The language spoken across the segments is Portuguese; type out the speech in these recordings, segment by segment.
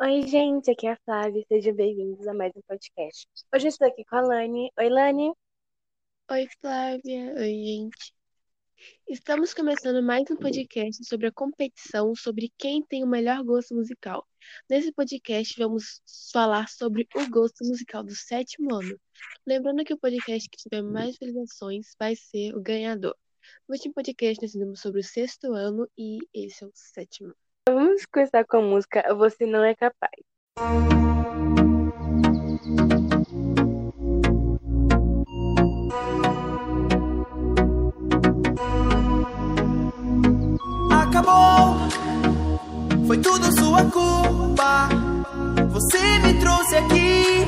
Oi, gente, aqui é a Flávia, sejam bem-vindos a mais um podcast. Hoje eu estou aqui com a Lani. Oi, Lani. Oi, Flávia. Oi, gente. Estamos começando mais um podcast sobre a competição sobre quem tem o melhor gosto musical. Nesse podcast, vamos falar sobre o gosto musical do sétimo ano. Lembrando que o podcast que tiver mais visualizações vai ser o ganhador. No último podcast, nós falamos sobre o sexto ano e esse é o sétimo. Vamos começar com a música Você Não É Capaz. Acabou, foi tudo sua culpa. Você me trouxe aqui,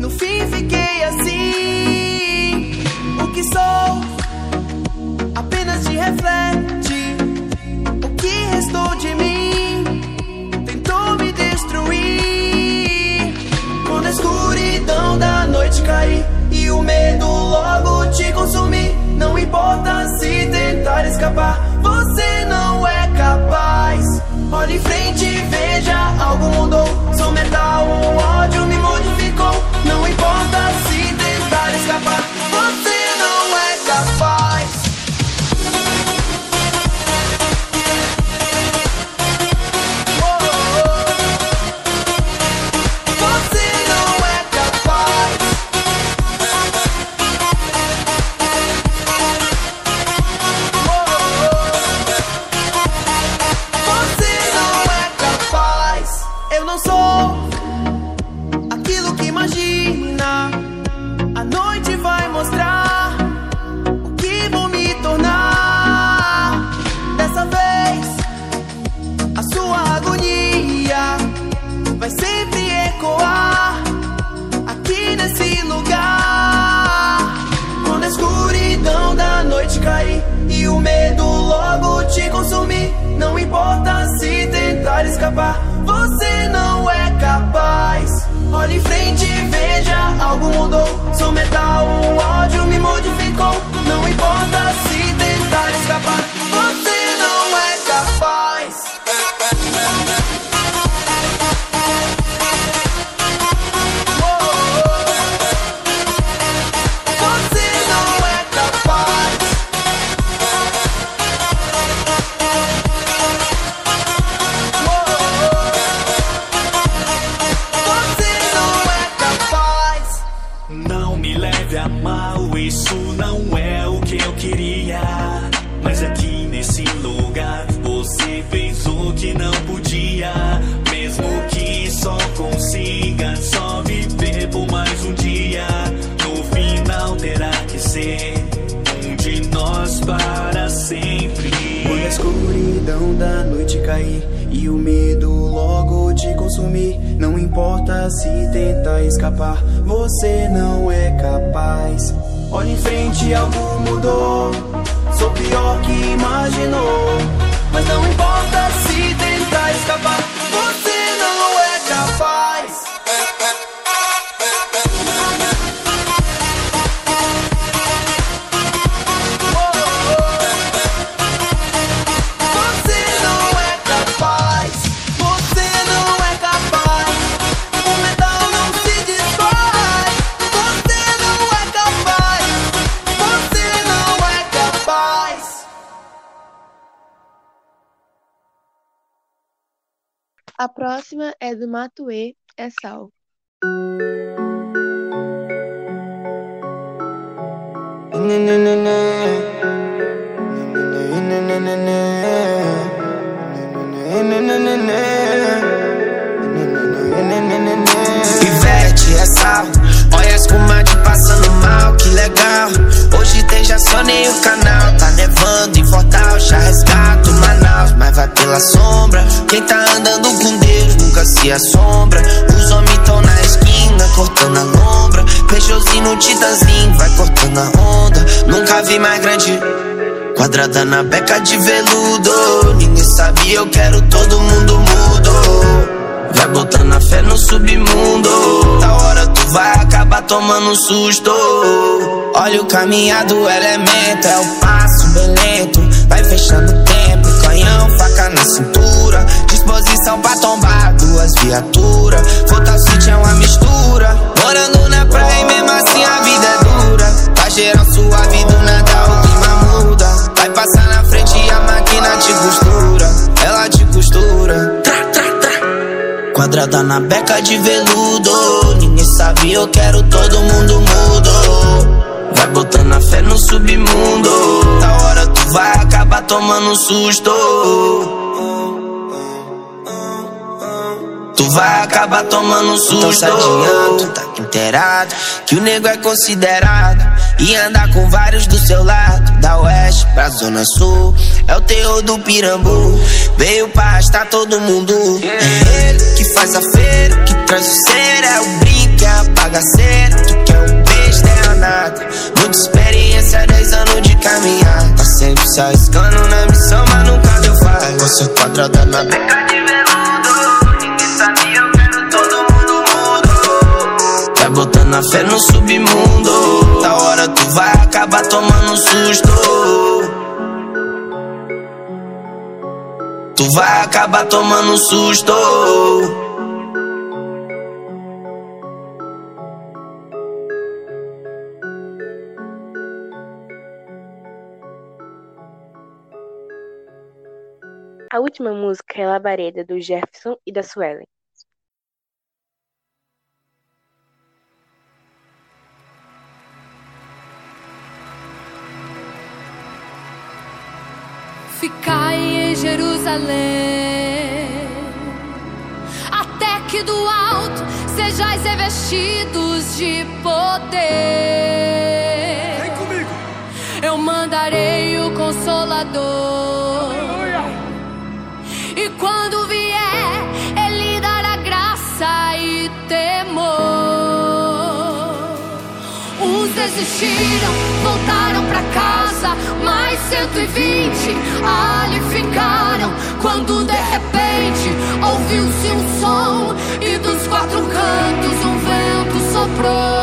no fim fiquei assim. O que sou apenas te reflete. Te consumir, não importa se tentar escapar, você não é capaz. Olhe em frente e veja, algo mudou. Sou metal, o ódio me modificou. Não importa se tentar escapar, não sou aquilo que imagina. A noite vai mostrar o que vou me tornar. Dessa vez, a sua agonia vai sempre ecoar aqui nesse lugar. Quando a escuridão da noite cair e o medo logo te consumir, não importa se tentar escapar, não é capaz. Olhe em frente e veja, algo mudou. Sou metal, o ódio me modificou. Não importa se escuridão da noite cair e o medo logo te consumir, não importa se tentar escapar, você não é capaz. Olha em frente, algo mudou. Sou pior que imaginou, mas não importa A próxima é do Matuê, é Sal. Se assombra. Os homens tão na esquina, cortando a lombra. Peixozinho no titãzinho, vai cortando a onda. Nunca vi mais grande. Quadrada na beca de veludo. Ninguém sabia, eu quero todo mundo mudo. Vai botando a fé no submundo. Da hora tu vai acabar tomando susto. Olha o caminhar do elemento, é o passo bem lento. Vai fechando o tempo, canhão, faca na cintura. Disposição pra tombar duas vias criatura. Fotacite é uma mistura. Morando na praia e mesmo assim a vida é dura. Tá geral suave do nada o clima muda. Vai passar na frente e a máquina te costura. Ela te costura. Quadrada na beca de veludo. Ninguém sabe, eu quero todo mundo mudo. Vai botando a fé no submundo. Da hora tu vai acabar tomando susto. Tu vai acabar tomando um susto. Então se adianta, tá inteirado. Que o nego é considerado. E andar com vários do seu lado. Da oeste pra zona sul. É o terror do pirambu. Veio pra arrastar todo mundo. É ele que faz a feira. Que traz o ser. É o brinco, é a bagaceira. Tu quer um beijo, terra nada. Muita experiência, 10 anos de caminhar. Tá sempre se arriscando na missão, mas nunca deu falha. Você quadrada na fé no submundo. Da hora tu vai acabar tomando susto. Tu vai acabar tomando susto. A última música é Labareda, do Jefferson e da Suelen. Ficai em Jerusalém, até que do alto sejais revestidos de poder. Vem comigo. Eu mandarei o Consolador. E quando vier, Ele dará graça e temor. Uns desistiram, voltaram pra casa, mais 120 ali ficaram. Quando de repente ouviu-se um som e dos quatro cantos um vento soprou.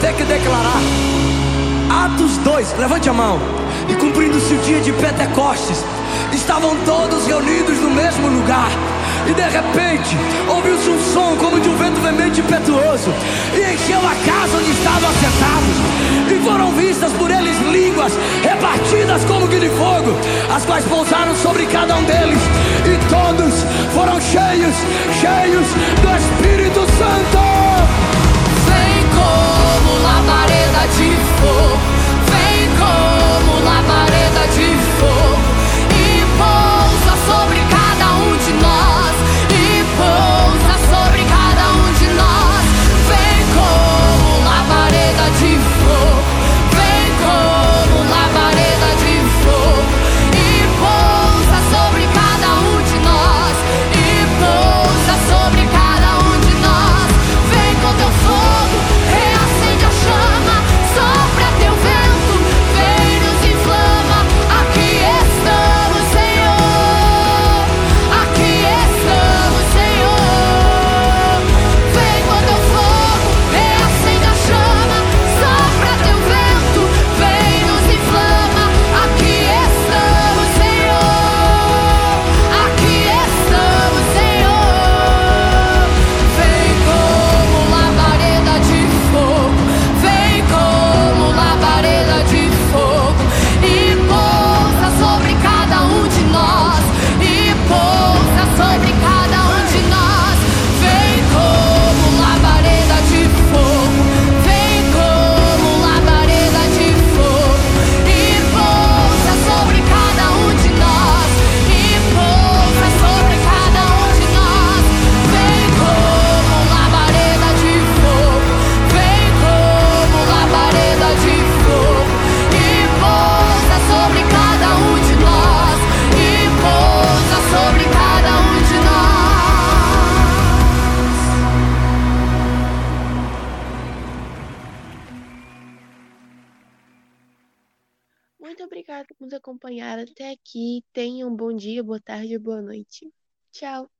Ter que declarar. Atos 2, levante a mão. E cumprindo-se o dia de Pentecostes, estavam todos reunidos no mesmo lugar. E de repente, ouviu-se um som como de um vento veemente impetuoso, e encheu a casa onde estavam assentados. E foram vistas por eles línguas repartidas como que de fogo, as quais pousaram sobre cada um deles. E todos foram cheios, cheios do Espírito Santo. Acompanhar até aqui. Tenham um bom dia, boa tarde, boa noite. Tchau!